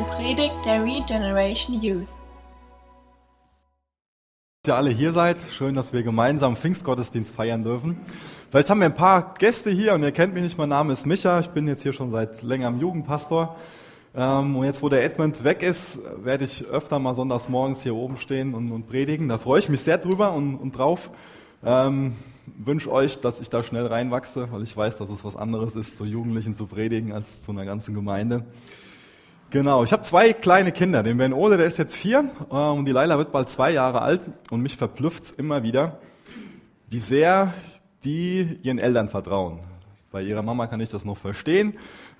eine Predigt der Regeneration Youth. Dass ihr alle hier seid. Schön, dass wir gemeinsam Pfingstgottesdienst feiern dürfen. Vielleicht haben wir ein paar Gäste hier und ihr kennt mich nicht. Mein Name ist Micha. Ich bin jetzt hier schon seit längerem Jugendpastor. Ähm, und jetzt, wo der Edmund weg ist, werde ich öfter mal sonntags morgens hier oben stehen und, predigen. Da freue ich mich sehr drüber und, und drauf. Ähm, wünsche euch, dass ich da schnell reinwachse, weil ich weiß, dass es was anderes ist, zu Jugendlichen zu predigen, als zu einer ganzen Gemeinde. Genau, ich habe zwei kleine Kinder. Den Ben Ole, der ist jetzt vier äh, und die Laila wird bald zwei Jahre alt und mich verblüfft's immer wieder, wie sehr die ihren Eltern vertrauen. Bei ihrer Mama kann ich das noch verstehen.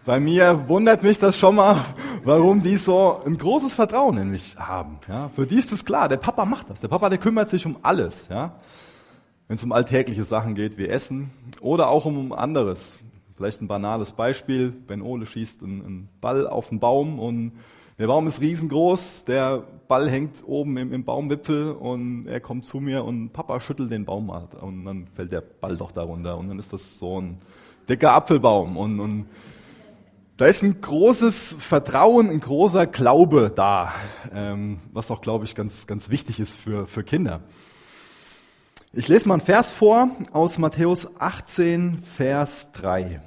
Bei mir wundert mich das schon mal, warum die so ein großes Vertrauen in mich haben. Ja, für die ist es klar, der Papa macht das. Der Papa, der kümmert sich um alles. Ja, wenn es um alltägliche Sachen geht wie Essen oder auch um anderes. Vielleicht ein banales Beispiel. Ben Ole schießt einen Ball auf den Baum und der Baum ist riesengroß, der Ball hängt oben im, im, Baumwipfel und er kommt zu mir und Papa schüttelt den Baum mal und dann fällt der Ball doch darunter und dann ist das so ein dicker Apfelbaum und, und da ist ein großes Vertrauen, ein großer Glaube da, ähm, was auch, glaube ich, ganz, ganz wichtig ist für, für Kinder. Ich lese mal einen Vers vor aus Matthäus 18, Vers 3.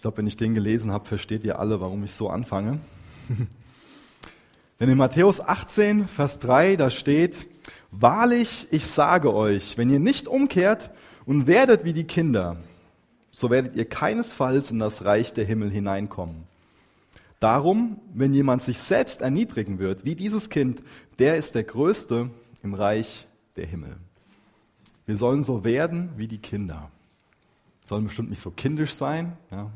Ich glaube, wenn ich den gelesen habe, versteht ihr alle, warum ich so anfange. Denn in Matthäus 18, Vers 3, da steht, Wahrlich, ich sage euch, wenn ihr nicht umkehrt und werdet wie die Kinder, so werdet ihr keinesfalls in das Reich der Himmel hineinkommen. Darum, wenn jemand sich selbst erniedrigen wird, wie dieses Kind, der ist der Größte im Reich der Himmel. Wir sollen so werden wie die Kinder. Sollen bestimmt nicht so kindisch sein, ja,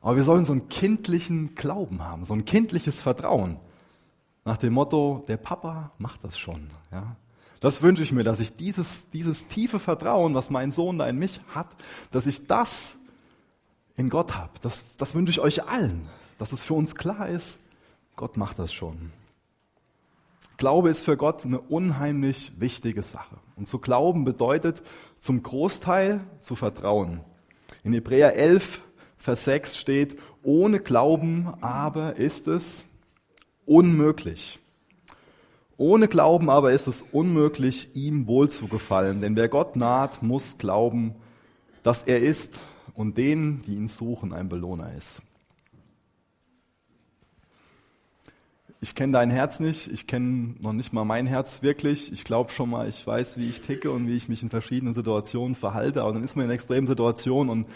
aber wir sollen so einen kindlichen Glauben haben, so ein kindliches Vertrauen. Nach dem Motto, der Papa macht das schon. Ja. Das wünsche ich mir, dass ich dieses, dieses tiefe Vertrauen, was mein Sohn da in mich hat, dass ich das in Gott habe. Das, das wünsche ich euch allen, dass es für uns klar ist, Gott macht das schon. Glaube ist für Gott eine unheimlich wichtige Sache. Und zu glauben bedeutet zum Großteil zu vertrauen. In Hebräer 11, Vers 6 steht, ohne Glauben aber ist es unmöglich. Ohne Glauben aber ist es unmöglich, ihm wohlzugefallen, denn wer Gott naht, muss glauben, dass er ist und denen, die ihn suchen, ein Belohner ist. Ich kenne dein Herz nicht, ich kenne noch nicht mal mein Herz wirklich. Ich glaube schon mal, ich weiß, wie ich ticke und wie ich mich in verschiedenen Situationen verhalte, aber dann ist man in extremen Situationen und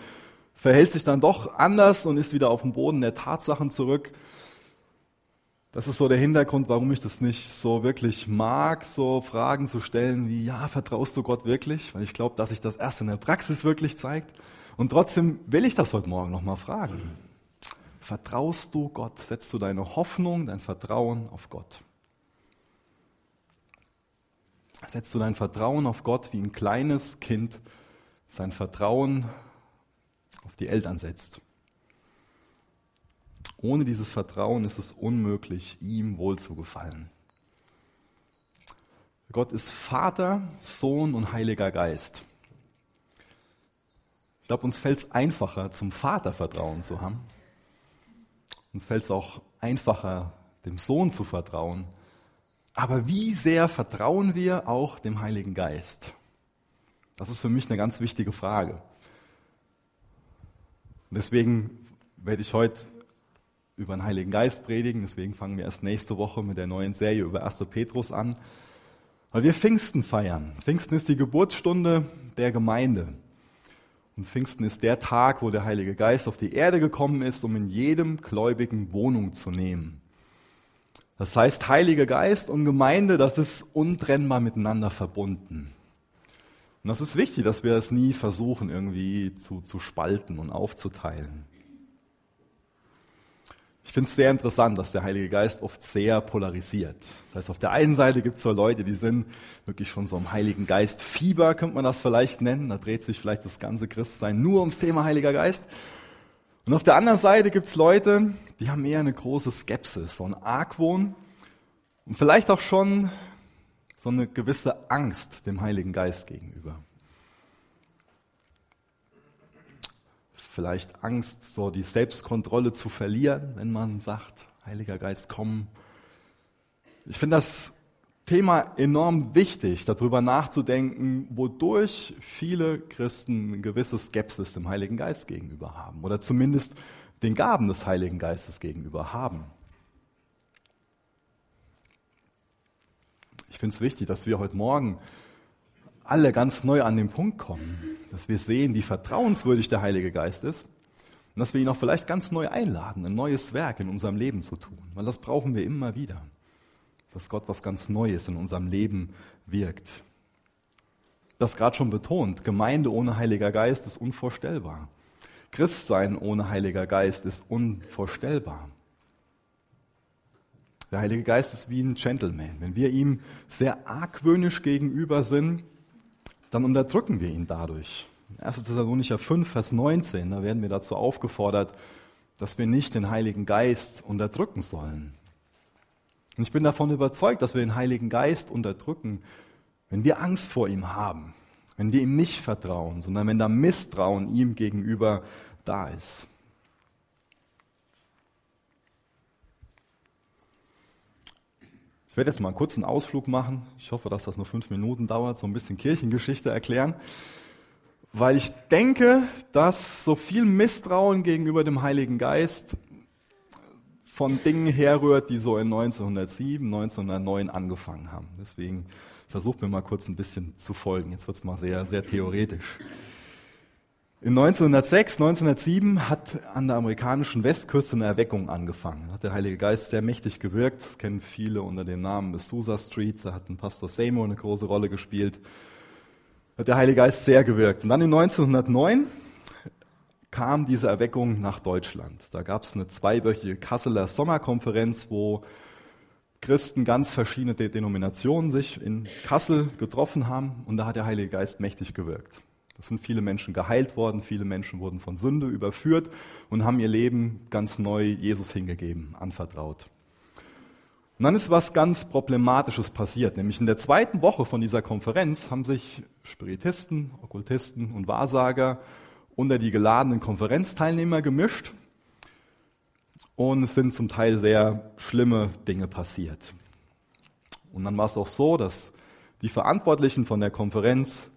verhält sich dann doch anders und ist wieder auf dem Boden der Tatsachen zurück. Das ist so der Hintergrund, warum ich das nicht so wirklich mag, so Fragen zu stellen wie, ja, vertraust du Gott wirklich? Weil ich glaube, dass sich das erst in der Praxis wirklich zeigt. Und trotzdem will ich das heute Morgen nochmal fragen. Vertraust du Gott? Setzt du deine Hoffnung, dein Vertrauen auf Gott? Setzt du dein Vertrauen auf Gott wie ein kleines Kind sein Vertrauen auf die Eltern setzt. Ohne dieses Vertrauen ist es unmöglich, ihm wohl zu gefallen. Gott ist Vater, Sohn und Heiliger Geist. Ich glaube, uns fällt es einfacher, zum Vater Vertrauen zu haben. Uns fällt es auch einfacher, dem Sohn zu vertrauen. Aber wie sehr vertrauen wir auch dem Heiligen Geist? Das ist für mich eine ganz wichtige Frage. Deswegen werde ich heute über den Heiligen Geist predigen. Deswegen fangen wir erst nächste Woche mit der neuen Serie über 1. Petrus an. Weil wir Pfingsten feiern. Pfingsten ist die Geburtsstunde der Gemeinde. Und Pfingsten ist der Tag, wo der Heilige Geist auf die Erde gekommen ist, um in jedem Gläubigen Wohnung zu nehmen. Das heißt, Heiliger Geist und Gemeinde, das ist untrennbar miteinander verbunden. Und das ist wichtig, dass wir es nie versuchen, irgendwie zu, zu spalten und aufzuteilen. Ich finde es sehr interessant, dass der Heilige Geist oft sehr polarisiert. Das heißt, auf der einen Seite gibt es so Leute, die sind wirklich von so einem Heiligen Geist Fieber, könnte man das vielleicht nennen. Da dreht sich vielleicht das ganze Christsein nur ums Thema Heiliger Geist. Und auf der anderen Seite gibt es Leute, die haben eher eine große Skepsis, so ein Argwohn und vielleicht auch schon so eine gewisse Angst dem Heiligen Geist gegenüber. vielleicht Angst, so die Selbstkontrolle zu verlieren, wenn man sagt, Heiliger Geist, komm. Ich finde das Thema enorm wichtig, darüber nachzudenken, wodurch viele Christen eine gewisse Skepsis dem Heiligen Geist gegenüber haben oder zumindest den Gaben des Heiligen Geistes gegenüber haben. Ich finde es wichtig, dass wir heute Morgen alle ganz neu an den Punkt kommen, dass wir sehen, wie vertrauenswürdig der Heilige Geist ist und dass wir ihn auch vielleicht ganz neu einladen, ein neues Werk in unserem Leben zu tun, weil das brauchen wir immer wieder dass Gott was ganz Neues in unserem Leben wirkt. Das gerade schon betont, Gemeinde ohne Heiliger Geist ist unvorstellbar. Christsein ohne Heiliger Geist ist unvorstellbar. Der Heilige Geist ist wie ein Gentleman. Wenn wir ihm sehr argwöhnisch gegenüber sind, dann unterdrücken wir ihn dadurch. 1. Thessalonicher 5, Vers 19, da werden wir dazu aufgefordert, dass wir nicht den Heiligen Geist unterdrücken sollen. Und ich bin davon überzeugt, dass wir den Heiligen Geist unterdrücken, wenn wir Angst vor ihm haben, wenn wir ihm nicht vertrauen, sondern wenn da Misstrauen ihm gegenüber da ist. Ich werde jetzt mal einen kurzen Ausflug machen. Ich hoffe, dass das nur fünf Minuten dauert, so ein bisschen Kirchengeschichte erklären. Weil ich denke, dass so viel Misstrauen gegenüber dem Heiligen Geist von Dingen herrührt, die so in 1907, 1909 angefangen haben. Deswegen versucht mir mal kurz ein bisschen zu folgen. Jetzt wird es mal sehr, sehr theoretisch. In 1906, 1907 hat an der amerikanischen Westküste eine Erweckung angefangen. Hat der Heilige Geist sehr mächtig gewirkt. Das kennen viele unter dem Namen Susa Street. Da hat ein Pastor Seymour eine große Rolle gespielt. Hat der Heilige Geist sehr gewirkt. Und dann in 1909 kam diese Erweckung nach Deutschland. Da gab es eine zweiwöchige Kasseler Sommerkonferenz, wo Christen ganz verschiedene Denominationen sich in Kassel getroffen haben und da hat der Heilige Geist mächtig gewirkt. Es sind viele Menschen geheilt worden, viele Menschen wurden von Sünde überführt und haben ihr Leben ganz neu Jesus hingegeben, anvertraut. Und dann ist was ganz Problematisches passiert, nämlich in der zweiten Woche von dieser Konferenz haben sich Spiritisten, Okkultisten und Wahrsager unter die geladenen Konferenzteilnehmer gemischt und es sind zum Teil sehr schlimme Dinge passiert. Und dann war es auch so, dass die Verantwortlichen von der Konferenz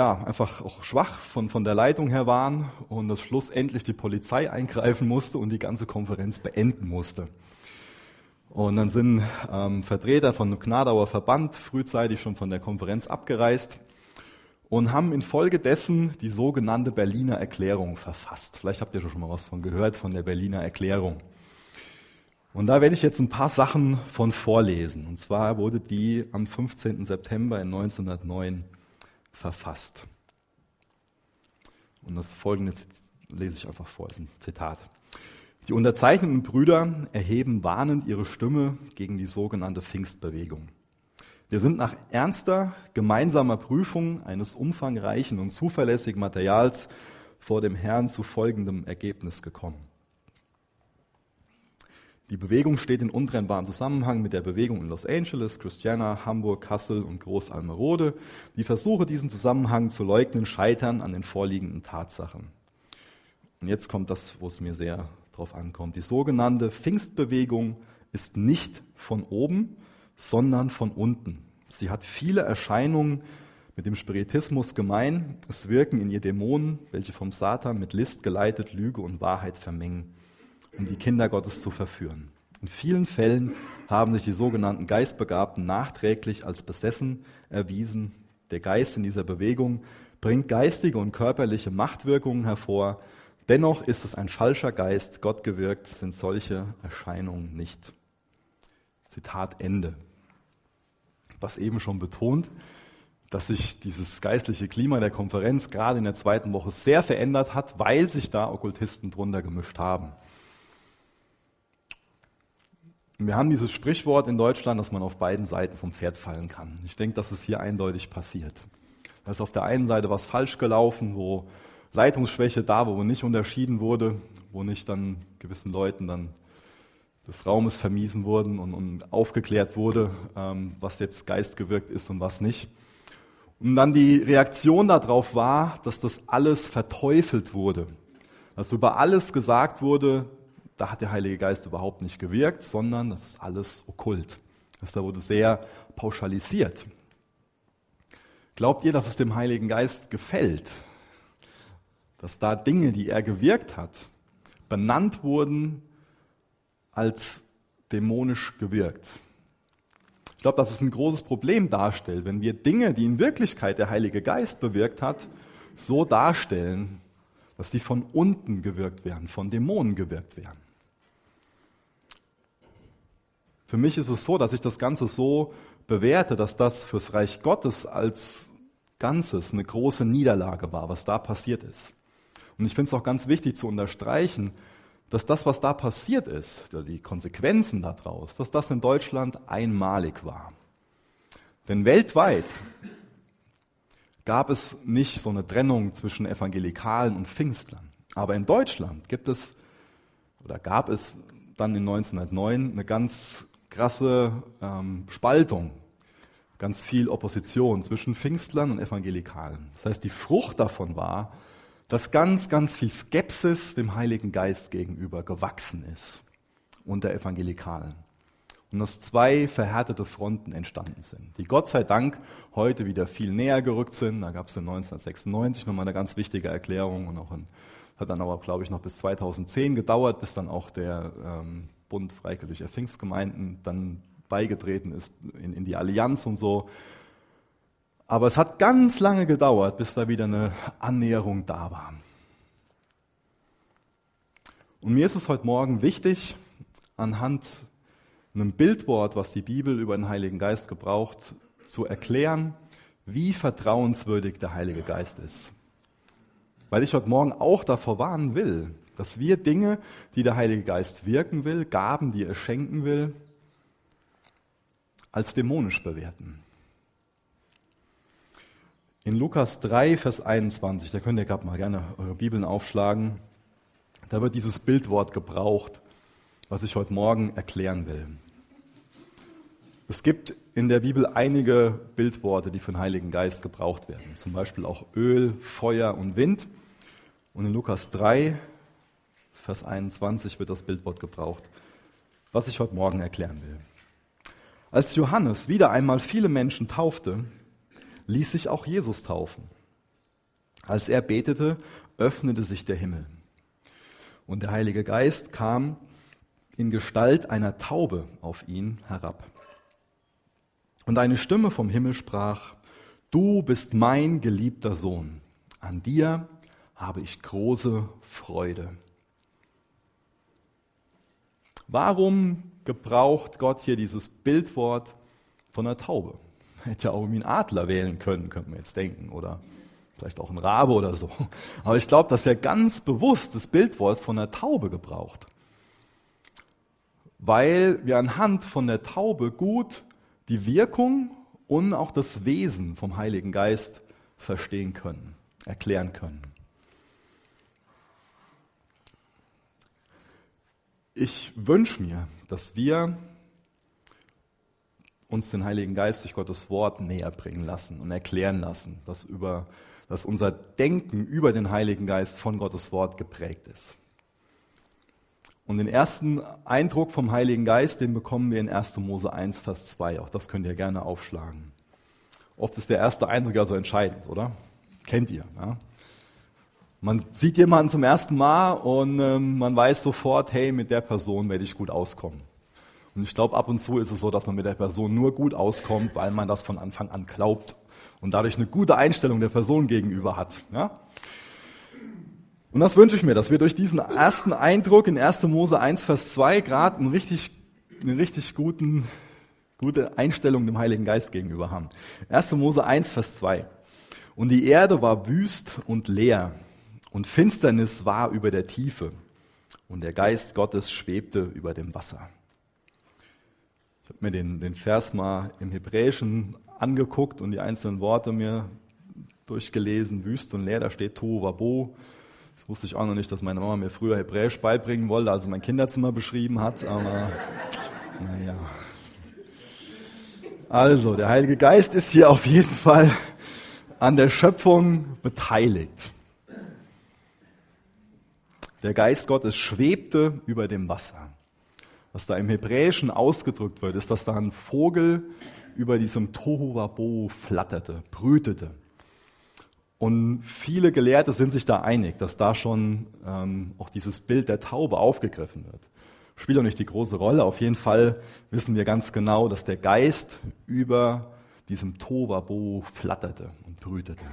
ja, einfach auch schwach von, von der Leitung her waren und dass schlussendlich die Polizei eingreifen musste und die ganze Konferenz beenden musste. Und dann sind ähm, Vertreter von Gnadauer Verband frühzeitig schon von der Konferenz abgereist und haben infolgedessen die sogenannte Berliner Erklärung verfasst. Vielleicht habt ihr schon mal was von gehört, von der Berliner Erklärung. Und da werde ich jetzt ein paar Sachen von vorlesen. Und zwar wurde die am 15. September 1909 verfasst. Und das folgende lese ich einfach vor, ist ein Zitat. Die unterzeichneten Brüder erheben warnend ihre Stimme gegen die sogenannte Pfingstbewegung. Wir sind nach ernster gemeinsamer Prüfung eines umfangreichen und zuverlässigen Materials vor dem Herrn zu folgendem Ergebnis gekommen. Die Bewegung steht in untrennbarem Zusammenhang mit der Bewegung in Los Angeles, Christiana, Hamburg, Kassel und Großalmerode. Die Versuche, diesen Zusammenhang zu leugnen, scheitern an den vorliegenden Tatsachen. Und jetzt kommt das, wo es mir sehr drauf ankommt. Die sogenannte Pfingstbewegung ist nicht von oben, sondern von unten. Sie hat viele Erscheinungen mit dem Spiritismus gemein. Es wirken in ihr Dämonen, welche vom Satan mit List geleitet Lüge und Wahrheit vermengen, um die Kinder Gottes zu verführen. In vielen Fällen haben sich die sogenannten Geistbegabten nachträglich als besessen erwiesen. Der Geist in dieser Bewegung bringt geistige und körperliche Machtwirkungen hervor. Dennoch ist es ein falscher Geist, Gott gewirkt sind solche Erscheinungen nicht. Zitat Ende was eben schon betont, dass sich dieses geistliche Klima der Konferenz gerade in der zweiten Woche sehr verändert hat, weil sich da Okkultisten drunter gemischt haben. Wir haben dieses Sprichwort in Deutschland, dass man auf beiden Seiten vom Pferd fallen kann. Ich denke, dass es hier eindeutig passiert. Da ist auf der einen Seite was falsch gelaufen, wo Leitungsschwäche da, wo nicht unterschieden wurde, wo nicht dann gewissen Leuten dann des Raumes vermiesen wurden und, und aufgeklärt wurde, ähm, was jetzt geistgewirkt ist und was nicht. Und dann die Reaktion darauf war, dass das alles verteufelt wurde. Dass über alles gesagt wurde, da hat der Heilige Geist überhaupt nicht gewirkt, sondern das ist alles okkult. Das da wurde sehr pauschalisiert. Glaubt ihr, dass es dem Heiligen Geist gefällt, dass da Dinge, die er gewirkt hat, benannt wurden als dämonisch gewirkt? Ich glaube, dass es ein großes Problem darstellt, wenn wir Dinge, die in Wirklichkeit der Heilige Geist bewirkt hat, so darstellen, dass sie von unten gewirkt werden, von Dämonen gewirkt werden. Für mich ist es so, dass ich das Ganze so bewerte, dass das fürs Reich Gottes als Ganzes eine große Niederlage war, was da passiert ist. Und ich finde es auch ganz wichtig zu unterstreichen, dass das, was da passiert ist, die Konsequenzen daraus, dass das in Deutschland einmalig war. Denn weltweit gab es nicht so eine Trennung zwischen Evangelikalen und Pfingstlern. Aber in Deutschland gibt es oder gab es dann in 1909 eine ganz krasse ähm, Spaltung, ganz viel Opposition zwischen Pfingstlern und Evangelikalen. Das heißt, die Frucht davon war, dass ganz, ganz viel Skepsis dem Heiligen Geist gegenüber gewachsen ist unter Evangelikalen. Und dass zwei verhärtete Fronten entstanden sind, die Gott sei Dank heute wieder viel näher gerückt sind. Da gab es in 1996 nochmal eine ganz wichtige Erklärung und auch in, hat dann aber, glaube ich, noch bis 2010 gedauert, bis dann auch der ähm, Bund Freikirchlicher Pfingstgemeinden dann beigetreten ist in, in die Allianz und so. Aber es hat ganz lange gedauert, bis da wieder eine Annäherung da war. Und mir ist es heute Morgen wichtig, anhand einem Bildwort, was die Bibel über den Heiligen Geist gebraucht, zu erklären, wie vertrauenswürdig der Heilige Geist ist. Weil ich heute Morgen auch davor warnen will, dass wir Dinge, die der Heilige Geist wirken will, Gaben, die er schenken will, als dämonisch bewerten. In Lukas 3, Vers 21, da könnt ihr gerade mal gerne eure Bibeln aufschlagen, da wird dieses Bildwort gebraucht, was ich heute Morgen erklären will. Es gibt in der Bibel einige Bildworte, die für den Heiligen Geist gebraucht werden. Zum Beispiel auch Öl, Feuer und Wind. Und in Lukas 3, Vers 21 wird das Bildwort gebraucht, was ich heute Morgen erklären will. Als Johannes wieder einmal viele Menschen taufte, ließ sich auch Jesus taufen. Als er betete, öffnete sich der Himmel. Und der Heilige Geist kam in Gestalt einer Taube auf ihn herab. Und eine Stimme vom Himmel sprach, Du bist mein geliebter Sohn, an dir habe ich große Freude. Warum gebraucht Gott hier dieses Bildwort von einer Taube? Hätte ja auch irgendwie einen Adler wählen können, könnte man jetzt denken, oder vielleicht auch ein Rabe oder so. Aber ich glaube, dass er ganz bewusst das Bildwort von der Taube gebraucht. Weil wir anhand von der Taube gut die Wirkung und auch das Wesen vom Heiligen Geist verstehen können, erklären können. Ich wünsche mir, dass wir uns den Heiligen Geist durch Gottes Wort näher bringen lassen und erklären lassen, dass, über, dass unser Denken über den Heiligen Geist von Gottes Wort geprägt ist. Und den ersten Eindruck vom Heiligen Geist, den bekommen wir in 1. Mose 1, Vers 2. Auch das könnt ihr gerne aufschlagen. Oft ist der erste Eindruck ja so entscheidend, oder? Kennt ihr. Ja? Man sieht jemanden zum ersten Mal und ähm, man weiß sofort, hey, mit der Person werde ich gut auskommen. Und ich glaube, ab und zu ist es so, dass man mit der Person nur gut auskommt, weil man das von Anfang an glaubt und dadurch eine gute Einstellung der Person gegenüber hat. Ja? Und das wünsche ich mir, dass wir durch diesen ersten Eindruck in 1. Mose 1, Vers 2 gerade einen richtig, eine richtig guten, gute Einstellung dem Heiligen Geist gegenüber haben. 1. Mose 1, Vers 2. Und die Erde war wüst und leer und Finsternis war über der Tiefe und der Geist Gottes schwebte über dem Wasser. Ich habe mir den, den Vers mal im Hebräischen angeguckt und die einzelnen Worte mir durchgelesen, wüst und leer, da steht Tohu Wabo. Das wusste ich auch noch nicht, dass meine Mama mir früher Hebräisch beibringen wollte, als sie mein Kinderzimmer beschrieben hat, aber naja. Also, der Heilige Geist ist hier auf jeden Fall an der Schöpfung beteiligt. Der Geist Gottes schwebte über dem Wasser. Was da im Hebräischen ausgedrückt wird, ist, dass da ein Vogel über diesem Tohu Wabo flatterte, brütete. Und viele Gelehrte sind sich da einig, dass da schon ähm, auch dieses Bild der Taube aufgegriffen wird. Spielt auch nicht die große Rolle. Auf jeden Fall wissen wir ganz genau, dass der Geist über diesem Tovabo flatterte und brütete.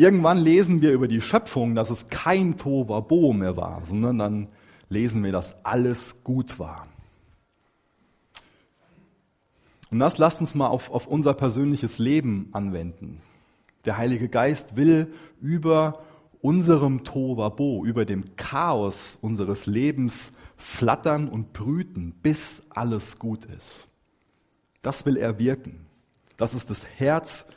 Irgendwann lesen wir über die Schöpfung, dass es kein Tovabo mehr war, sondern dann lesen wir, dass alles gut war. Und das lasst uns mal auf, auf unser persönliches Leben anwenden. Der Heilige Geist will über unserem Tovabo, über dem Chaos unseres Lebens flattern und brüten, bis alles gut ist. Das will er wirken. Das ist das Herz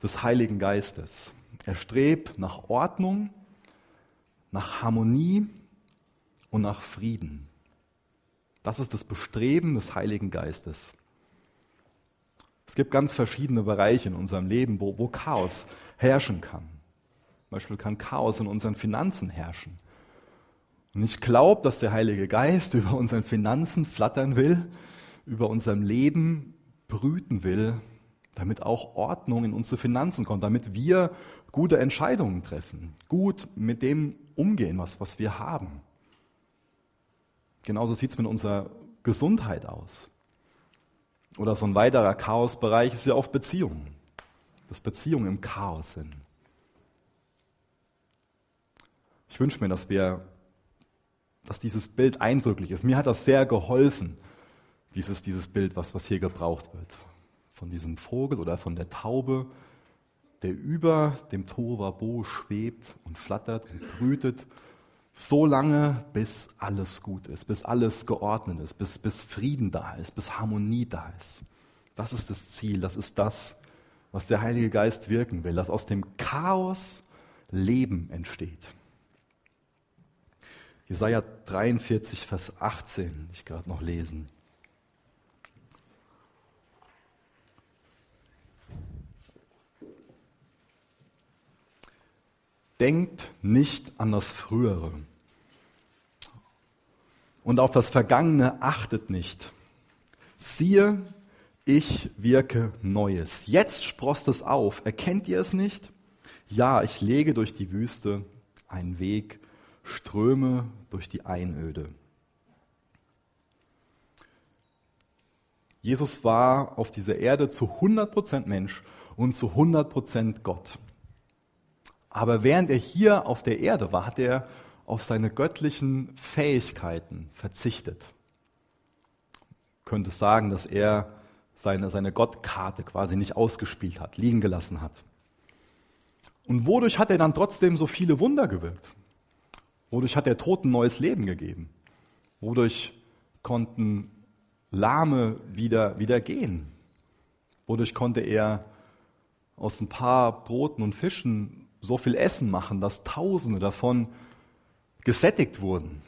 des Heiligen Geistes. Er strebt nach Ordnung, nach Harmonie und nach Frieden. Das ist das Bestreben des Heiligen Geistes. Es gibt ganz verschiedene Bereiche in unserem Leben, wo, wo Chaos herrschen kann. Zum Beispiel kann Chaos in unseren Finanzen herrschen. Und ich glaube, dass der Heilige Geist über unseren Finanzen flattern will, über unserem Leben brüten will, damit auch Ordnung in unsere Finanzen kommt, damit wir gute Entscheidungen treffen, gut mit dem umgehen, was, was wir haben. Genauso sieht es mit unserer Gesundheit aus. Oder so ein weiterer Chaosbereich ist ja oft Beziehungen. Dass Beziehungen im Chaos sind. Ich wünsche mir, dass wir, dass dieses Bild eindrücklich ist. Mir hat das sehr geholfen, dieses, dieses Bild, was, was hier gebraucht wird. Von diesem Vogel oder von der Taube, der über dem Tovabo schwebt und flattert und brütet so lange, bis alles gut ist, bis alles geordnet ist, bis, bis Frieden da ist, bis Harmonie da ist. Das ist das Ziel, das ist das, was der Heilige Geist wirken will, dass aus dem Chaos Leben entsteht. Jesaja 43, Vers 18, ich gerade noch lesen. Denkt nicht an das Frühere. Und auf das Vergangene achtet nicht. Siehe, ich wirke Neues. Jetzt sprost es auf. Erkennt ihr es nicht? Ja, ich lege durch die Wüste einen Weg, Ströme durch die Einöde. Jesus war auf dieser Erde zu 100% Mensch und zu 100% Gott. Aber während er hier auf der Erde war, hat er auf seine göttlichen Fähigkeiten verzichtet. Könnte sagen, dass er seine, seine Gottkarte quasi nicht ausgespielt hat, liegen gelassen hat. Und wodurch hat er dann trotzdem so viele Wunder gewirkt? Wodurch hat er Toten neues Leben gegeben? Wodurch konnten Lahme wieder, wieder gehen? Wodurch konnte er aus ein paar Broten und Fischen so viel Essen machen, dass Tausende davon gesättigt wurden,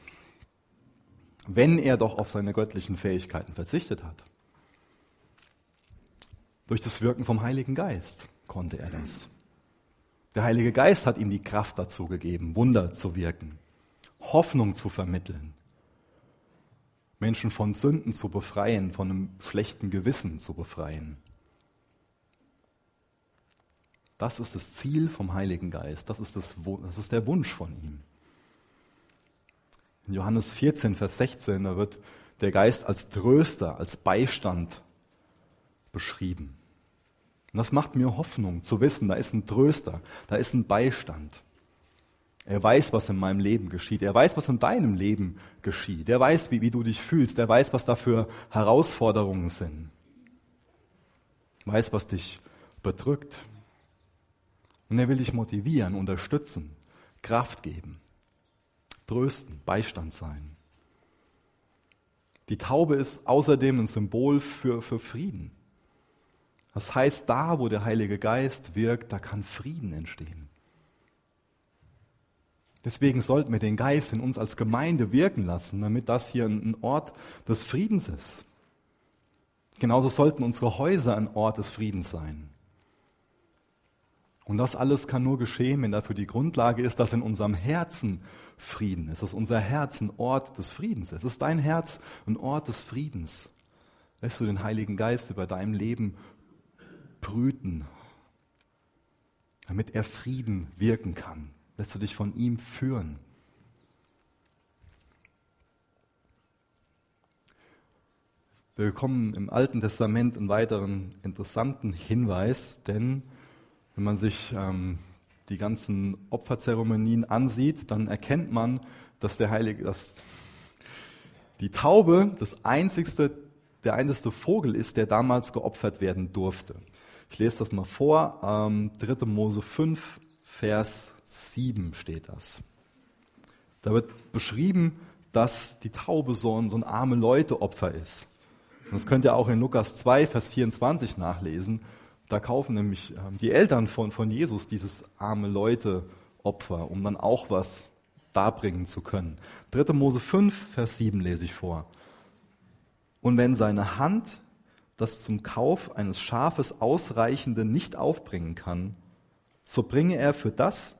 wenn er doch auf seine göttlichen Fähigkeiten verzichtet hat. Durch das Wirken vom Heiligen Geist konnte er das. Der Heilige Geist hat ihm die Kraft dazu gegeben, Wunder zu wirken, Hoffnung zu vermitteln, Menschen von Sünden zu befreien, von einem schlechten Gewissen zu befreien. Das ist das Ziel vom Heiligen Geist. Das ist, das, das ist der Wunsch von ihm. In Johannes 14, Vers 16, da wird der Geist als Tröster, als Beistand beschrieben. Und das macht mir Hoffnung zu wissen, da ist ein Tröster, da ist ein Beistand. Er weiß, was in meinem Leben geschieht. Er weiß, was in deinem Leben geschieht. Er weiß, wie, wie du dich fühlst. Er weiß, was da für Herausforderungen sind. Weiß, was dich bedrückt. Und er will dich motivieren, unterstützen, Kraft geben, trösten, Beistand sein. Die Taube ist außerdem ein Symbol für, für Frieden. Das heißt, da, wo der Heilige Geist wirkt, da kann Frieden entstehen. Deswegen sollten wir den Geist in uns als Gemeinde wirken lassen, damit das hier ein Ort des Friedens ist. Genauso sollten unsere Häuser ein Ort des Friedens sein. Und das alles kann nur geschehen, wenn dafür die Grundlage ist, dass in unserem Herzen Frieden ist, dass unser Herz ein Ort des Friedens ist. Es ist dein Herz ein Ort des Friedens. Lässt du den Heiligen Geist über deinem Leben brüten, damit er Frieden wirken kann. Lässt du dich von ihm führen. Wir bekommen im Alten Testament einen weiteren interessanten Hinweis, denn wenn man sich ähm, die ganzen Opferzeremonien ansieht, dann erkennt man, dass der Heilige, dass die Taube das einzigste, der einzigste Vogel ist, der damals geopfert werden durfte. Ich lese das mal vor. Ähm, 3. Mose 5, Vers 7 steht das. Da wird beschrieben, dass die Taube so ein, so ein arme Leute-Opfer ist. das könnt ihr auch in Lukas 2, Vers 24 nachlesen. Da kaufen nämlich ähm, die Eltern von, von Jesus dieses arme Leute Opfer, um dann auch was darbringen zu können. 3. Mose 5, Vers 7 lese ich vor. Und wenn seine Hand das zum Kauf eines Schafes ausreichende nicht aufbringen kann, so bringe er für das,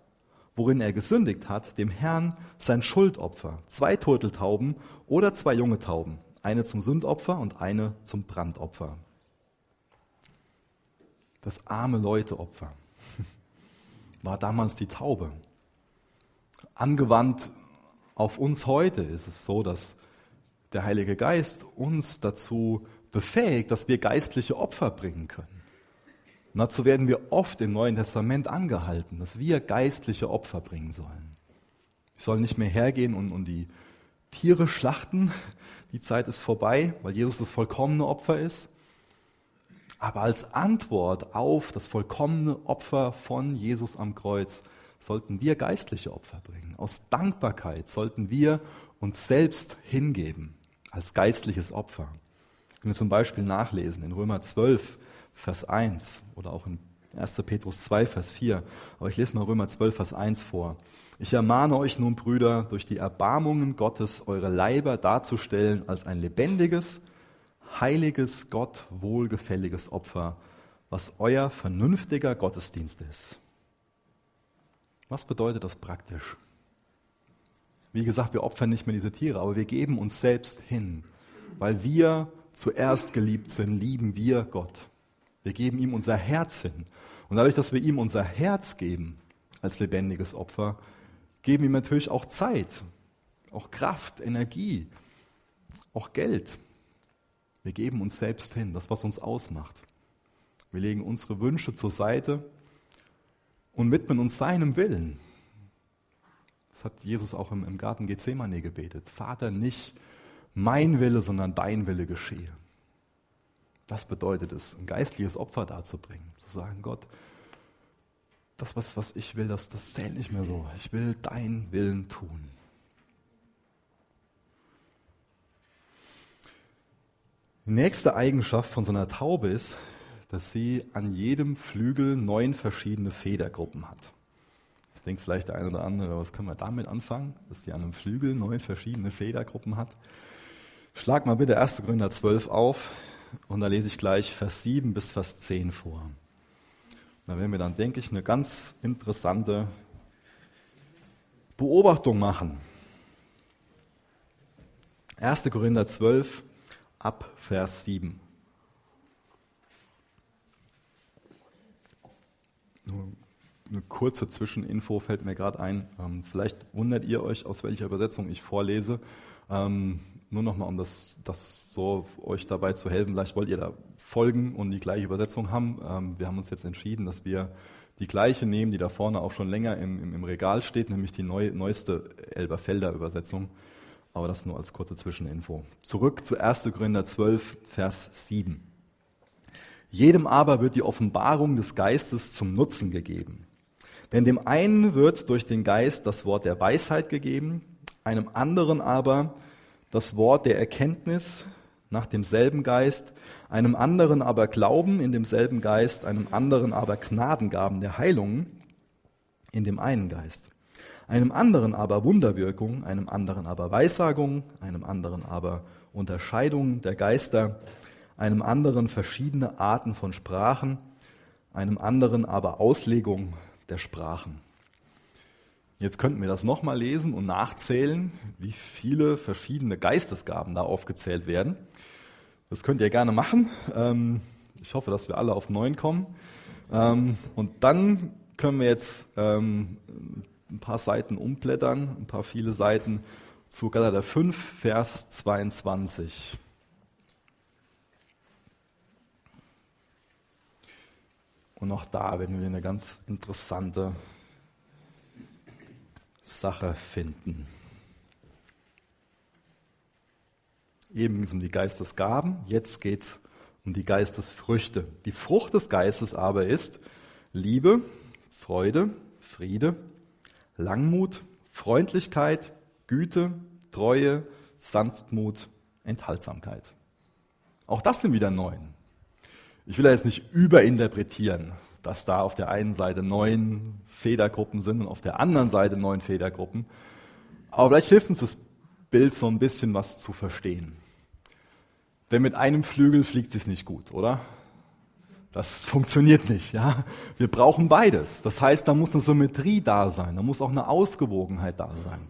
worin er gesündigt hat, dem Herrn sein Schuldopfer, zwei Turteltauben oder zwei junge Tauben, eine zum Sündopfer und eine zum Brandopfer das arme Leute-Opfer war damals die Taube. Angewandt auf uns heute ist es so, dass der Heilige Geist uns dazu befähigt, dass wir geistliche Opfer bringen können. Und dazu werden wir oft im Neuen Testament angehalten, dass wir geistliche Opfer bringen sollen. Wir sollen nicht mehr hergehen und, und die Tiere schlachten. Die Zeit ist vorbei, weil Jesus das vollkommene Opfer ist. Aber als Antwort auf das vollkommene Opfer von Jesus am Kreuz sollten wir geistliche Opfer bringen. Aus Dankbarkeit sollten wir uns selbst hingeben als geistliches Opfer. Können wir zum Beispiel nachlesen in Römer 12, Vers 1 oder auch in 1. Petrus 2, Vers 4. Aber ich lese mal Römer 12, Vers 1 vor. Ich ermahne euch nun, Brüder, durch die Erbarmungen Gottes eure Leiber darzustellen als ein lebendiges, heiliges, Gott wohlgefälliges Opfer, was euer vernünftiger Gottesdienst ist. Was bedeutet das praktisch? Wie gesagt, wir opfern nicht mehr diese Tiere, aber wir geben uns selbst hin. Weil wir zuerst geliebt sind, lieben wir Gott. Wir geben ihm unser Herz hin. Und dadurch, dass wir ihm unser Herz geben als lebendiges Opfer, geben ihm natürlich auch Zeit, auch Kraft, Energie, auch Geld. Wir geben uns selbst hin, das, was uns ausmacht. Wir legen unsere Wünsche zur Seite und widmen uns seinem Willen. Das hat Jesus auch im, Garten Gethsemane gebetet. Vater, nicht mein Wille, sondern dein Wille geschehe. Das bedeutet es, ein geistliches Opfer darzubringen. Zu sagen, Gott, das, was, was ich will, das, das zählt nicht mehr so. Ich will deinen Willen tun. Die nächste Eigenschaft von so einer Taube ist, dass sie an jedem Flügel neun verschiedene Federgruppen hat. Jetzt denkt vielleicht der eine oder andere, was können wir damit anfangen, dass die an einem Flügel neun verschiedene Federgruppen hat. Schlag mal bitte 1. Gründer 12 auf und da lese ich gleich Vers 7 bis Vers 10 vor. Da werden wir dann, denke ich, eine ganz interessante Beobachtung machen. 1. Korinther 12, ab Vers 7. Nur eine kurze Zwischeninfo fällt mir gerade ein. Ähm, vielleicht wundert ihr euch, aus welcher Übersetzung ich vorlese. Ähm, nur nochmal, um das, das so euch dabei zu helfen. Vielleicht wollt ihr da folgen und die gleiche Übersetzung haben. Ähm, wir haben uns jetzt entschieden, dass wir die gleiche nehmen, die da vorne auch schon länger im, im, im Regal steht, nämlich die neu, neueste Elberfelder Übersetzung. Aber das nur als kurze Zwischeninfo. Zurück zu 1. Korinther 12, Vers 7. Jedem aber wird die Offenbarung des Geistes zum Nutzen gegeben. Denn dem einen wird durch den Geist das Wort der Weisheit gegeben, einem anderen aber das Wort der Erkenntnis nach demselben Geist, einem anderen aber Glauben in demselben Geist, einem anderen aber Gnadengaben der Heilungen in dem einen Geist einem anderen aber Wunderwirkung, einem anderen aber Weissagung, einem anderen aber Unterscheidung der Geister, einem anderen verschiedene Arten von Sprachen, einem anderen aber Auslegung der Sprachen. Jetzt könnten wir das nochmal lesen und nachzählen, wie viele verschiedene Geistesgaben da aufgezählt werden. Das könnt ihr gerne machen. Ähm, ich hoffe, dass wir alle auf neun kommen. Ähm, und dann können wir jetzt ähm, ein paar Seiten umblättern, ein paar viele Seiten zu Galater 5, Vers 22. Und auch da werden wir eine ganz interessante Sache finden. Eben ging es um die Geistesgaben, jetzt geht es um die Geistesfrüchte. Die Frucht des Geistes aber ist Liebe, Freude, Friede, Langmut, Freundlichkeit, Güte, Treue, Sanftmut, Enthaltsamkeit. Auch das sind wieder neun. Ich will da jetzt nicht überinterpretieren, dass da auf der einen Seite neun Federgruppen sind und auf der anderen Seite neun Federgruppen. Aber vielleicht hilft uns das Bild so ein bisschen was zu verstehen. Denn mit einem Flügel fliegt es nicht gut, oder? Das funktioniert nicht, ja. Wir brauchen beides. Das heißt, da muss eine Symmetrie da sein, da muss auch eine Ausgewogenheit da sein.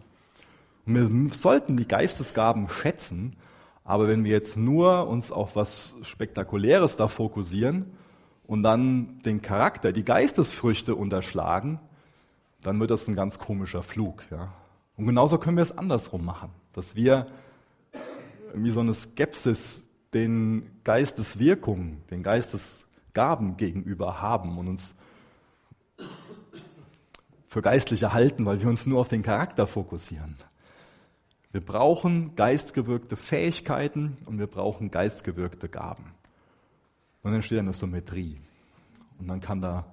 Und wir sollten die Geistesgaben schätzen, aber wenn wir jetzt nur uns auf was Spektakuläres da fokussieren und dann den Charakter, die Geistesfrüchte unterschlagen, dann wird das ein ganz komischer Flug. Ja. Und genauso können wir es andersrum machen, dass wir irgendwie so eine Skepsis den Geisteswirkungen, den Geistesgaben gegenüber haben und uns für geistliche halten, weil wir uns nur auf den Charakter fokussieren. Wir brauchen geistgewirkte Fähigkeiten und wir brauchen geistgewirkte Gaben. Und dann entsteht eine Symmetrie. Und dann kann, da,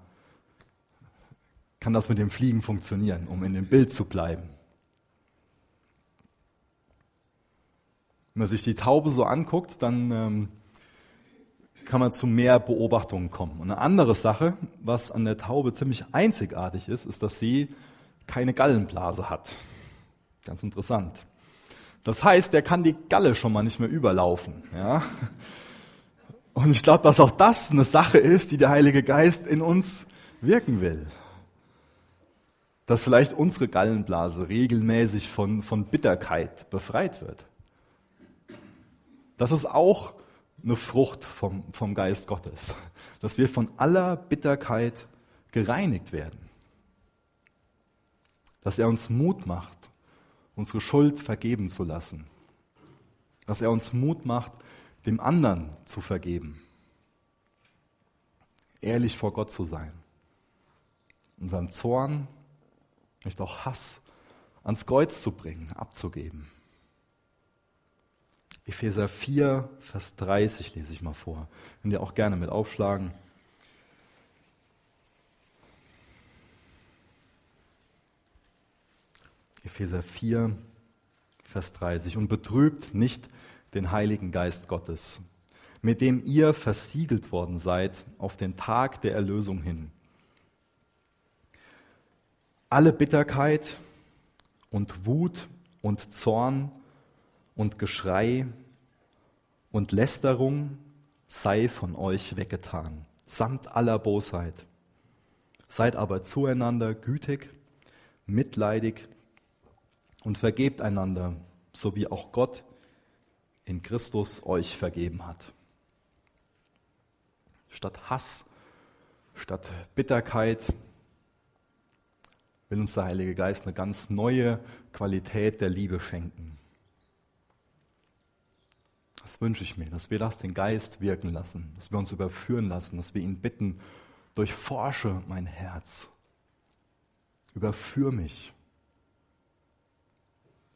kann das mit dem Fliegen funktionieren, um in dem Bild zu bleiben. Wenn man sich die Taube so anguckt, dann ähm, kann man zu mehr Beobachtungen kommen. Und eine andere Sache, was an der Taube ziemlich einzigartig ist, ist, dass sie keine Gallenblase hat. Ganz interessant. Das heißt, der kann die Galle schon mal nicht mehr überlaufen. Ja? Und ich glaube, dass auch das eine Sache ist, die der Heilige Geist in uns wirken will. Dass vielleicht unsere Gallenblase regelmäßig von, von Bitterkeit befreit wird. Das ist auch eine Frucht vom, vom Geist Gottes. Dass wir von aller Bitterkeit gereinigt werden. Dass er uns Mut macht, unsere Schuld vergeben zu lassen. Dass er uns Mut macht, dem anderen zu vergeben. Ehrlich vor Gott zu sein. Unseren Zorn, nicht auch Hass ans Kreuz zu bringen, abzugeben. Epheser 4, Vers 30 lese ich mal vor. Wenn ihr auch gerne mit aufschlagen. Epheser 4, Vers 30. Und betrübt nicht den Heiligen Geist Gottes, mit dem ihr versiegelt worden seid auf den Tag der Erlösung hin. Alle Bitterkeit und Wut und Zorn und Geschrei und Lästerung sei von euch weggetan, samt aller Bosheit. Seid aber zueinander gütig, mitleidig und vergebt einander, so wie auch Gott in Christus euch vergeben hat. Statt Hass, statt Bitterkeit will uns der Heilige Geist eine ganz neue Qualität der Liebe schenken. Das wünsche ich mir, dass wir das den Geist wirken lassen, dass wir uns überführen lassen, dass wir ihn bitten, durchforsche mein Herz, überführ mich.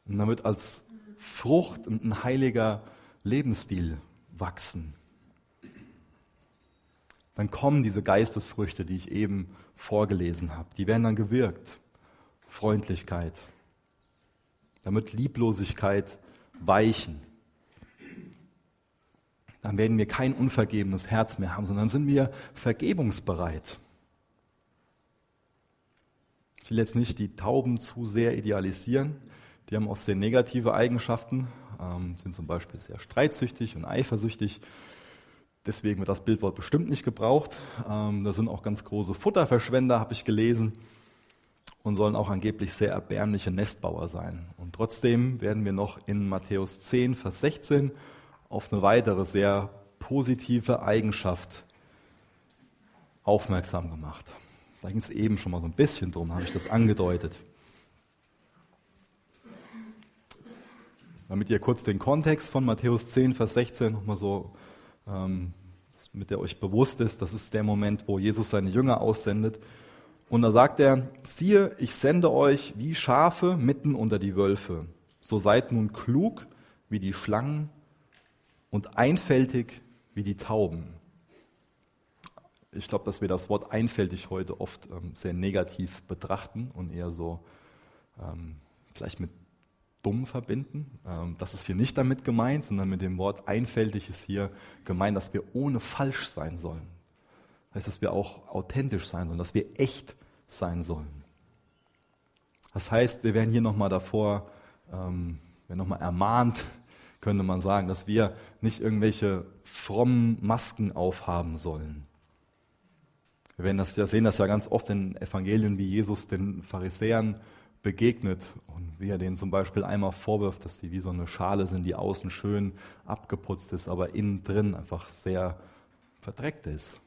Und damit als Frucht und ein heiliger Lebensstil wachsen. Dann kommen diese Geistesfrüchte, die ich eben vorgelesen habe. Die werden dann gewirkt. Freundlichkeit. Damit Lieblosigkeit weichen. Dann werden wir kein unvergebenes Herz mehr haben, sondern sind wir vergebungsbereit. Ich will jetzt nicht die Tauben zu sehr idealisieren. Die haben auch sehr negative Eigenschaften, ähm, sind zum Beispiel sehr streitsüchtig und eifersüchtig. Deswegen wird das Bildwort bestimmt nicht gebraucht. Ähm, da sind auch ganz große Futterverschwender, habe ich gelesen, und sollen auch angeblich sehr erbärmliche Nestbauer sein. Und trotzdem werden wir noch in Matthäus 10, Vers 16 auf eine weitere sehr positive Eigenschaft aufmerksam gemacht. Da ging es eben schon mal so ein bisschen drum, habe ich das angedeutet. Damit ihr kurz den Kontext von Matthäus 10, Vers 16 nochmal so, ähm, mit der euch bewusst ist, das ist der Moment, wo Jesus seine Jünger aussendet. Und da sagt er, siehe, ich sende euch wie Schafe mitten unter die Wölfe. So seid nun klug wie die Schlangen und einfältig wie die Tauben. Ich glaube, dass wir das Wort einfältig heute oft ähm, sehr negativ betrachten und eher so ähm, vielleicht mit dumm verbinden. Ähm, das ist hier nicht damit gemeint, sondern mit dem Wort einfältig ist hier gemeint, dass wir ohne falsch sein sollen. Das heißt, dass wir auch authentisch sein sollen, dass wir echt sein sollen. Das heißt, wir werden hier nochmal davor, ähm, werden nochmal ermahnt, könnte man sagen, dass wir nicht irgendwelche frommen Masken aufhaben sollen. Wir das ja, sehen das ja ganz oft in Evangelien, wie Jesus den Pharisäern begegnet und wie er denen zum Beispiel einmal vorwirft, dass die wie so eine Schale sind, die außen schön abgeputzt ist, aber innen drin einfach sehr verdreckt ist.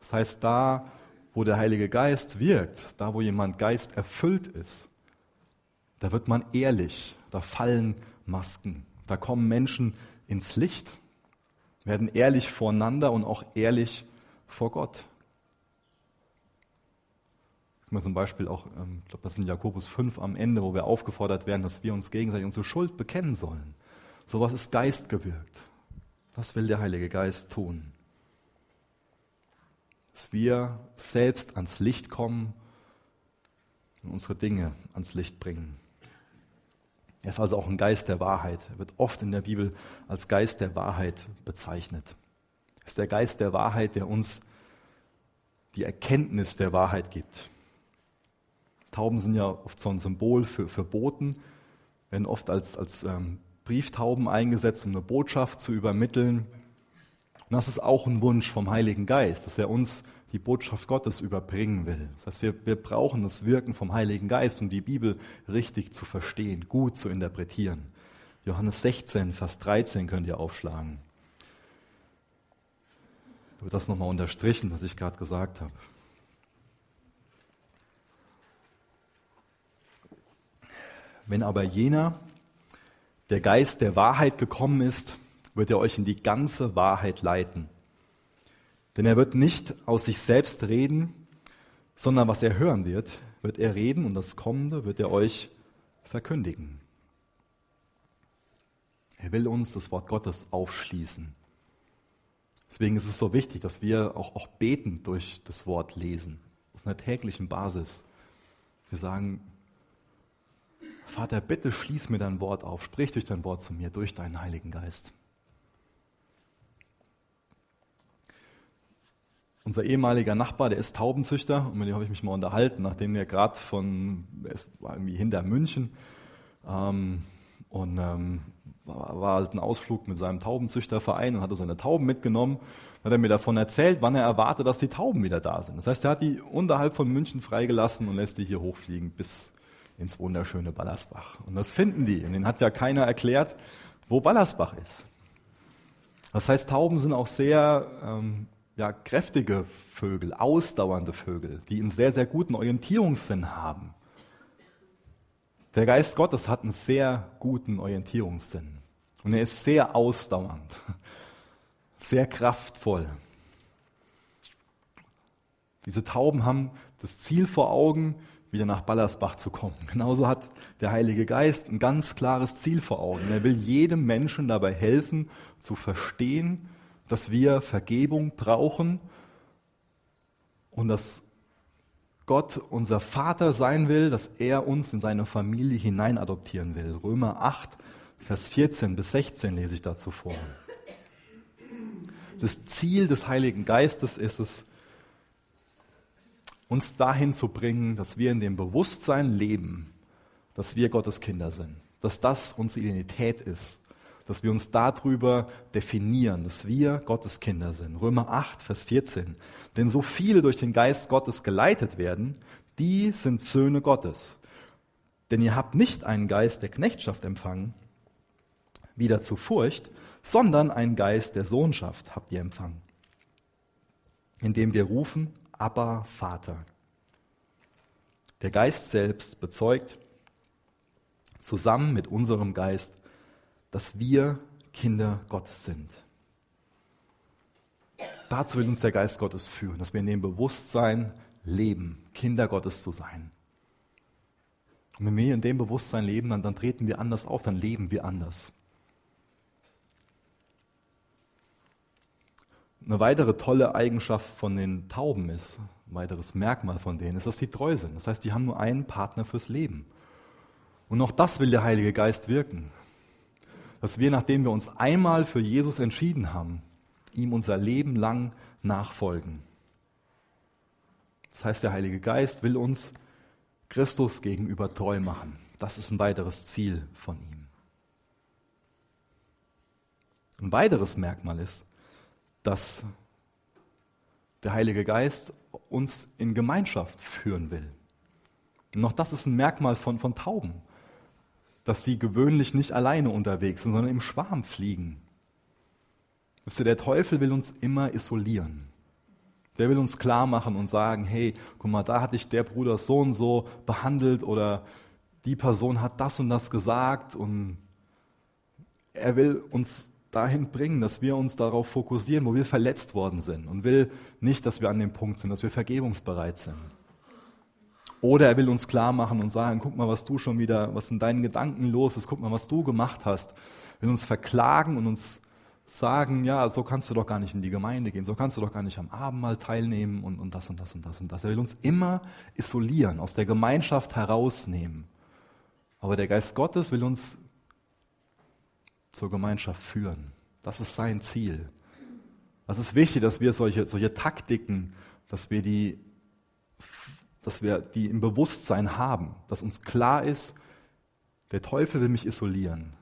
Das heißt, da, wo der Heilige Geist wirkt, da, wo jemand Geist erfüllt ist, da wird man ehrlich, da fallen Masken, da kommen Menschen ins Licht, werden ehrlich voreinander und auch ehrlich vor Gott man zum Beispiel auch, ähm, ich glaube, das ist in Jakobus 5 am Ende, wo wir aufgefordert werden, dass wir uns gegenseitig unsere Schuld bekennen sollen. Sowas ist geistgewirkt. Was will der Heilige Geist tun? Dass wir selbst ans Licht kommen und unsere Dinge ans Licht bringen. Er ist also auch ein Geist der Wahrheit. Er wird oft in der Bibel als Geist der Wahrheit bezeichnet. Er ist der Geist der Wahrheit, der uns die Erkenntnis der Wahrheit gibt. Tauben sind ja oft so ein Symbol für, für Boten, werden oft als, als ähm, Brieftauben eingesetzt, um eine Botschaft zu übermitteln. Und das ist auch ein Wunsch vom Heiligen Geist, dass er uns die Botschaft Gottes überbringen will. Das heißt, wir, wir brauchen das Wirken vom Heiligen Geist, um die Bibel richtig zu verstehen, gut zu interpretieren. Johannes 16, Vers 13 könnt ihr aufschlagen. Da wird das nochmal unterstrichen, was ich gerade gesagt habe. Wenn aber jener, der Geist der Wahrheit gekommen ist, wird er euch in die ganze Wahrheit leiten. Denn er wird nicht aus sich selbst reden, sondern was er hören wird, wird er reden und das Kommende wird er euch verkündigen. Er will uns das Wort Gottes aufschließen. Deswegen ist es so wichtig, dass wir auch, auch beten durch das Wort lesen, auf einer täglichen Basis. Wir sagen, Vater, bitte schließ mir dein Wort auf, sprich durch dein Wort zu mir, durch deinen Heiligen Geist. Unser ehemaliger Nachbar, der ist Taubenzüchter und mit dem habe ich mich mal unterhalten, nachdem er gerade von, er war irgendwie hinter München ähm, und ähm, war, war halt ein Ausflug mit seinem Taubenzüchterverein und hatte seine Tauben mitgenommen. Dann hat er mir davon erzählt, wann er erwartet, dass die Tauben wieder da sind. Das heißt, er hat die unterhalb von München freigelassen und lässt die hier hochfliegen bis ins wunderschöne Ballersbach. Und das finden die. Und denen hat ja keiner erklärt, wo Ballersbach ist. Das heißt, Tauben sind auch sehr ähm, ja, kräftige Vögel, ausdauernde Vögel, die einen sehr, sehr guten Orientierungssinn haben. Der Geist Gottes hat einen sehr guten Orientierungssinn. Und er ist sehr ausdauernd, sehr kraftvoll. Diese Tauben haben das Ziel vor Augen, wieder nach Ballersbach zu kommen. Genauso hat der Heilige Geist ein ganz klares Ziel vor Augen. Er will jedem Menschen dabei helfen, zu verstehen, dass wir Vergebung brauchen und dass Gott unser Vater sein will, dass er uns in seine Familie hineinadoptieren will. Römer 8, Vers 14 bis 16 lese ich dazu vor. Das Ziel des Heiligen Geistes ist es, uns dahin zu bringen, dass wir in dem Bewusstsein leben, dass wir Gottes Kinder sind, dass das unsere Identität ist, dass wir uns darüber definieren, dass wir Gottes Kinder sind. Römer 8, Vers 14. Denn so viele durch den Geist Gottes geleitet werden, die sind Söhne Gottes. Denn ihr habt nicht einen Geist der Knechtschaft empfangen, wieder zu Furcht, sondern einen Geist der Sohnschaft habt ihr empfangen, indem wir rufen, Abba, Vater. Der Geist selbst bezeugt zusammen mit unserem Geist, dass wir Kinder Gottes sind. Dazu will uns der Geist Gottes führen, dass wir in dem Bewusstsein leben, Kinder Gottes zu sein. Und wenn wir in dem Bewusstsein leben, dann, dann treten wir anders auf, dann leben wir anders. Eine weitere tolle Eigenschaft von den Tauben ist, ein weiteres Merkmal von denen ist, dass sie treu sind. Das heißt, die haben nur einen Partner fürs Leben. Und auch das will der Heilige Geist wirken. Dass wir, nachdem wir uns einmal für Jesus entschieden haben, ihm unser Leben lang nachfolgen. Das heißt, der Heilige Geist will uns Christus gegenüber treu machen. Das ist ein weiteres Ziel von ihm. Ein weiteres Merkmal ist, dass der Heilige Geist uns in Gemeinschaft führen will. Und auch das ist ein Merkmal von, von Tauben, dass sie gewöhnlich nicht alleine unterwegs sind, sondern im Schwarm fliegen. Wisst ihr, der Teufel will uns immer isolieren. Der will uns klar machen und sagen, hey, guck mal, da hat dich der Bruder so und so behandelt oder die Person hat das und das gesagt und er will uns dahin bringen, dass wir uns darauf fokussieren, wo wir verletzt worden sind und will nicht, dass wir an dem Punkt sind, dass wir vergebungsbereit sind. Oder er will uns klar machen und sagen, guck mal, was du schon wieder, was in deinen Gedanken los ist, guck mal, was du gemacht hast. Will uns verklagen und uns sagen, ja, so kannst du doch gar nicht in die Gemeinde gehen, so kannst du doch gar nicht am Abendmahl teilnehmen und, und das und das und das und das. Er will uns immer isolieren, aus der Gemeinschaft herausnehmen. Aber der Geist Gottes will uns zur Gemeinschaft führen. Das ist sein Ziel. Das ist wichtig, dass wir solche, solche Taktiken, dass wir, die, dass wir die im Bewusstsein haben, dass uns klar ist, der Teufel will mich isolieren,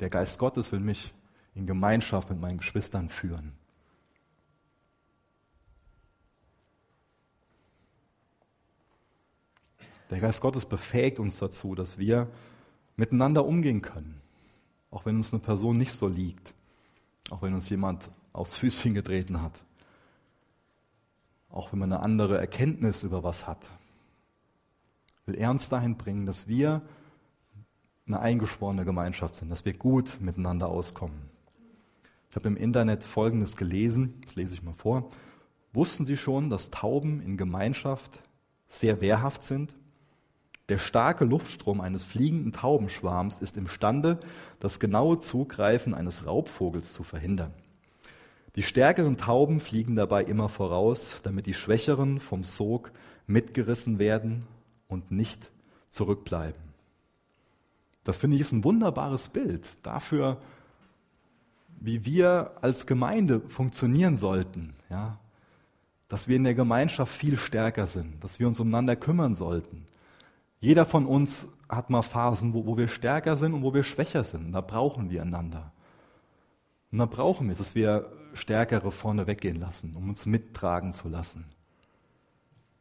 der Geist Gottes will mich in Gemeinschaft mit meinen Geschwistern führen. Der Geist Gottes befähigt uns dazu, dass wir miteinander umgehen können, auch wenn uns eine Person nicht so liegt, auch wenn uns jemand aufs Füßchen getreten hat, auch wenn man eine andere Erkenntnis über was hat, will er uns dahin bringen, dass wir eine eingeschworene Gemeinschaft sind, dass wir gut miteinander auskommen. Ich habe im Internet Folgendes gelesen, das lese ich mal vor. Wussten Sie schon, dass Tauben in Gemeinschaft sehr wehrhaft sind? Der starke Luftstrom eines fliegenden Taubenschwarms ist imstande, das genaue Zugreifen eines Raubvogels zu verhindern. Die stärkeren Tauben fliegen dabei immer voraus, damit die schwächeren vom Sog mitgerissen werden und nicht zurückbleiben. Das finde ich ist ein wunderbares Bild dafür, wie wir als Gemeinde funktionieren sollten, ja, dass wir in der Gemeinschaft viel stärker sind, dass wir uns umeinander kümmern sollten. Jeder von uns hat mal Phasen, wo, wo wir stärker sind und wo wir schwächer sind. Da brauchen wir einander. Und da brauchen wir es, dass wir Stärkere vorne weggehen lassen, um uns mittragen zu lassen.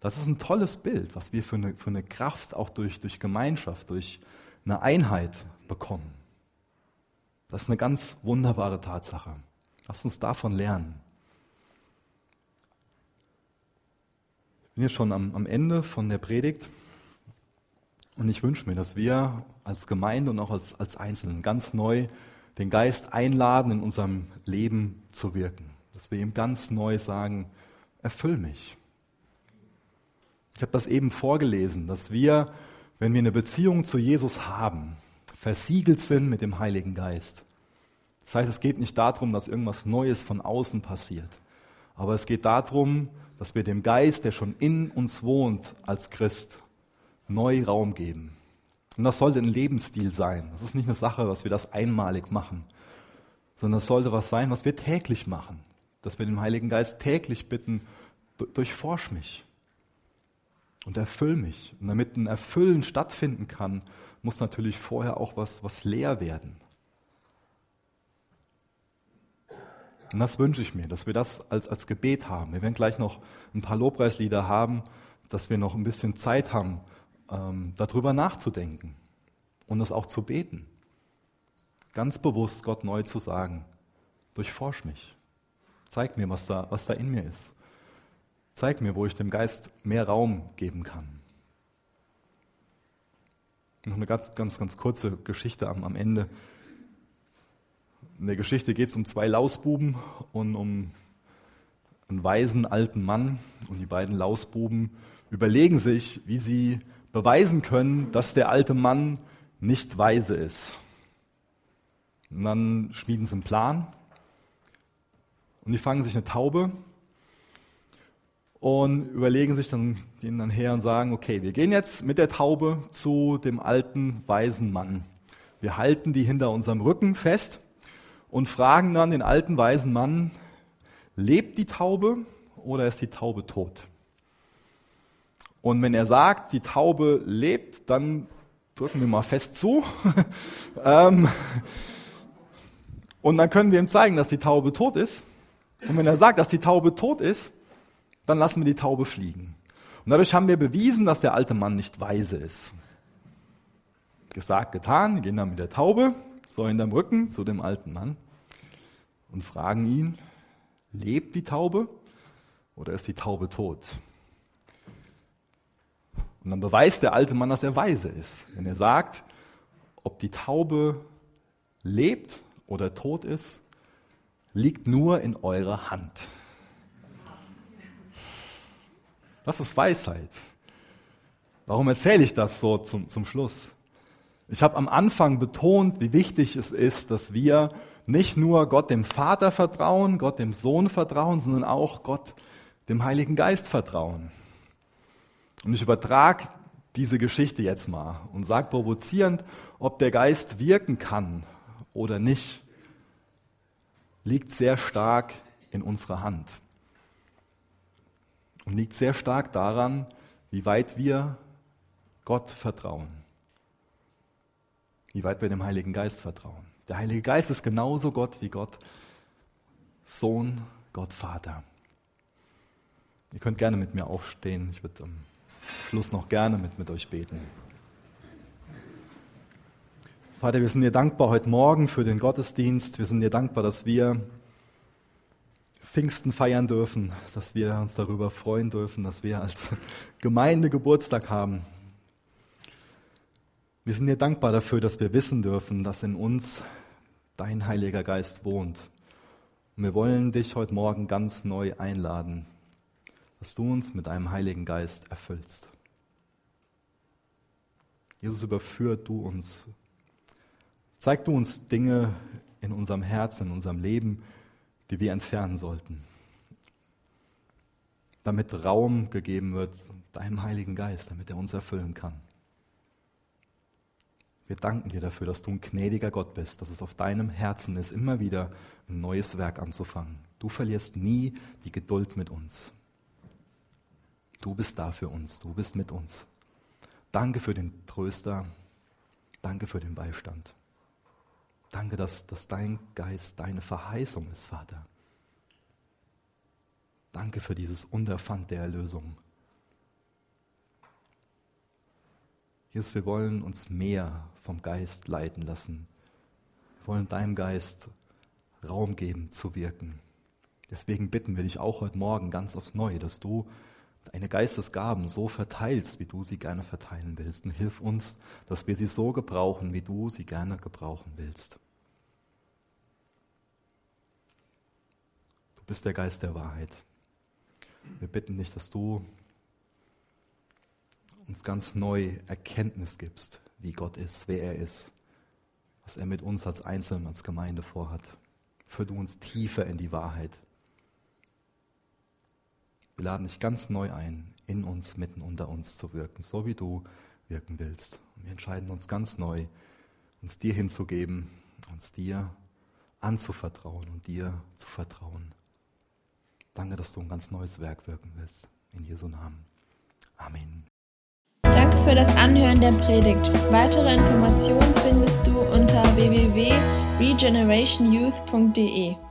Das ist ein tolles Bild, was wir für eine, für eine Kraft auch durch, durch Gemeinschaft, durch eine Einheit bekommen. Das ist eine ganz wunderbare Tatsache. Lass uns davon lernen. Ich bin jetzt schon am, am Ende von der Predigt und ich wünsche mir, dass wir als Gemeinde und auch als, als Einzelnen ganz neu den Geist einladen, in unserem Leben zu wirken. Dass wir ihm ganz neu sagen, erfüll mich. Ich habe das eben vorgelesen, dass wir, wenn wir eine Beziehung zu Jesus haben, versiegelt sind mit dem Heiligen Geist. Das heißt, es geht nicht darum, dass irgendwas Neues von außen passiert, aber es geht darum, dass wir dem Geist, der schon in uns wohnt als Christ, neu Raum geben. Und das sollte ein Lebensstil sein. Das ist nicht eine Sache, dass wir das einmalig machen, sondern es sollte was sein, was wir täglich machen. Dass wir den Heiligen Geist täglich bitten, durchforsch mich und erfüll mich. Und damit ein Erfüllen stattfinden kann, muss natürlich vorher auch was, was leer werden. Und das wünsche ich mir, dass wir das als, als Gebet haben. Wir werden gleich noch ein paar Lobpreislieder haben, dass wir noch ein bisschen Zeit haben, ähm, darüber nachzudenken und das auch zu beten. Ganz bewusst Gott neu zu sagen, durchforsch mich. Zeig mir, was da, was da in mir ist. Zeig mir, wo ich dem Geist mehr Raum geben kann. Noch eine ganz, ganz, ganz kurze Geschichte am, am Ende. In der Geschichte geht es um zwei Lausbuben und um einen weisen alten Mann. Und die beiden Lausbuben überlegen sich, wie sie beweisen können, dass der alte Mann nicht weise ist. Und dann schmieden sie einen Plan und die fangen sich eine Taube und überlegen sich dann, gehen dann her und sagen, okay, wir gehen jetzt mit der Taube zu dem alten, weisen Mann. Wir halten die hinter unserem Rücken fest und fragen dann den alten, weisen Mann, lebt die Taube oder ist die Taube tot? Und wenn er sagt, die Taube lebt, dann drücken wir mal fest zu. Ähm, und dann können wir ihm zeigen, dass die Taube tot ist. Und wenn er sagt, dass die Taube tot ist, dann lassen wir die Taube fliegen. Und dadurch haben wir bewiesen, dass der alte Mann nicht weise ist. Gesagt, getan, wir gehen dann mit der Taube, so in dem Rücken, zu dem alten Mann und fragen ihn, lebt die Taube oder ist die Taube tot? Und dann beweist der alte Mann, dass er weise ist. Wenn er sagt, ob die Taube lebt oder tot ist, liegt nur in eurer Hand. Das ist Weisheit. Warum erzähle ich das so zum, zum Schluss? Ich habe am Anfang betont, wie wichtig es ist, dass wir nicht nur Gott dem Vater vertrauen, Gott dem Sohn vertrauen, sondern auch Gott dem Heiligen Geist vertrauen. Und ich übertrage diese Geschichte jetzt mal und sage provozierend, ob der Geist wirken kann oder nicht, liegt sehr stark in unserer Hand. Und liegt sehr stark daran, wie weit wir Gott vertrauen. Wie weit wir dem Heiligen Geist vertrauen. Der Heilige Geist ist genauso Gott wie Gott Sohn, Gott Vater. Ihr könnt gerne mit mir aufstehen. Ich würde am Schluss noch gerne mit, mit euch beten. Vater, wir sind dir dankbar heute Morgen für den Gottesdienst. Wir sind dir dankbar, dass wir Pfingsten feiern dürfen, dass wir uns darüber freuen dürfen, dass wir als Gemeinde Geburtstag haben. Wir sind dir dankbar dafür, dass wir wissen dürfen, dass in uns dein Heiliger Geist wohnt. Und wir wollen dich heute Morgen ganz neu einladen, dass du uns mit deinem Heiligen Geist erfüllst. Jesus, überführt du uns. Zeig du uns Dinge in unserem Herzen, in unserem Leben, die wir entfernen sollten. Damit Raum gegeben wird deinem Heiligen Geist, damit er uns erfüllen kann. Wir danken dir dafür, dass du ein gnädiger Gott bist, dass es auf deinem Herzen ist, immer wieder ein neues Werk anzufangen. Du verlierst nie die Geduld mit uns. Du bist da für uns, du bist mit uns. Danke für den Tröster, danke für den Beistand. Danke, dass, dass dein Geist deine Verheißung ist, Vater. Danke für dieses Unterpfand der Erlösung. Jesus, wir wollen uns mehr vom Geist leiten lassen. Wir wollen deinem Geist Raum geben zu wirken. Deswegen bitten wir dich auch heute Morgen ganz aufs Neue, dass du deine Geistesgaben so verteilst, wie du sie gerne verteilen willst. Und hilf uns, dass wir sie so gebrauchen, wie du sie gerne gebrauchen willst. Du bist der Geist der Wahrheit. Wir bitten dich, dass du uns ganz neu Erkenntnis gibst, wie Gott ist, wer er ist, was er mit uns als Einzelnen, als Gemeinde vorhat. Führ du uns tiefer in die Wahrheit. Wir laden dich ganz neu ein, in uns, mitten unter uns zu wirken, so wie du wirken willst. Und wir entscheiden uns ganz neu, uns dir hinzugeben, uns dir anzuvertrauen und dir zu vertrauen. Danke, dass du ein ganz neues Werk wirken willst. In Jesu Namen. Amen. Danke für das Anhören der Predigt. Weitere Informationen findest du unter www.regenerationyouth.de.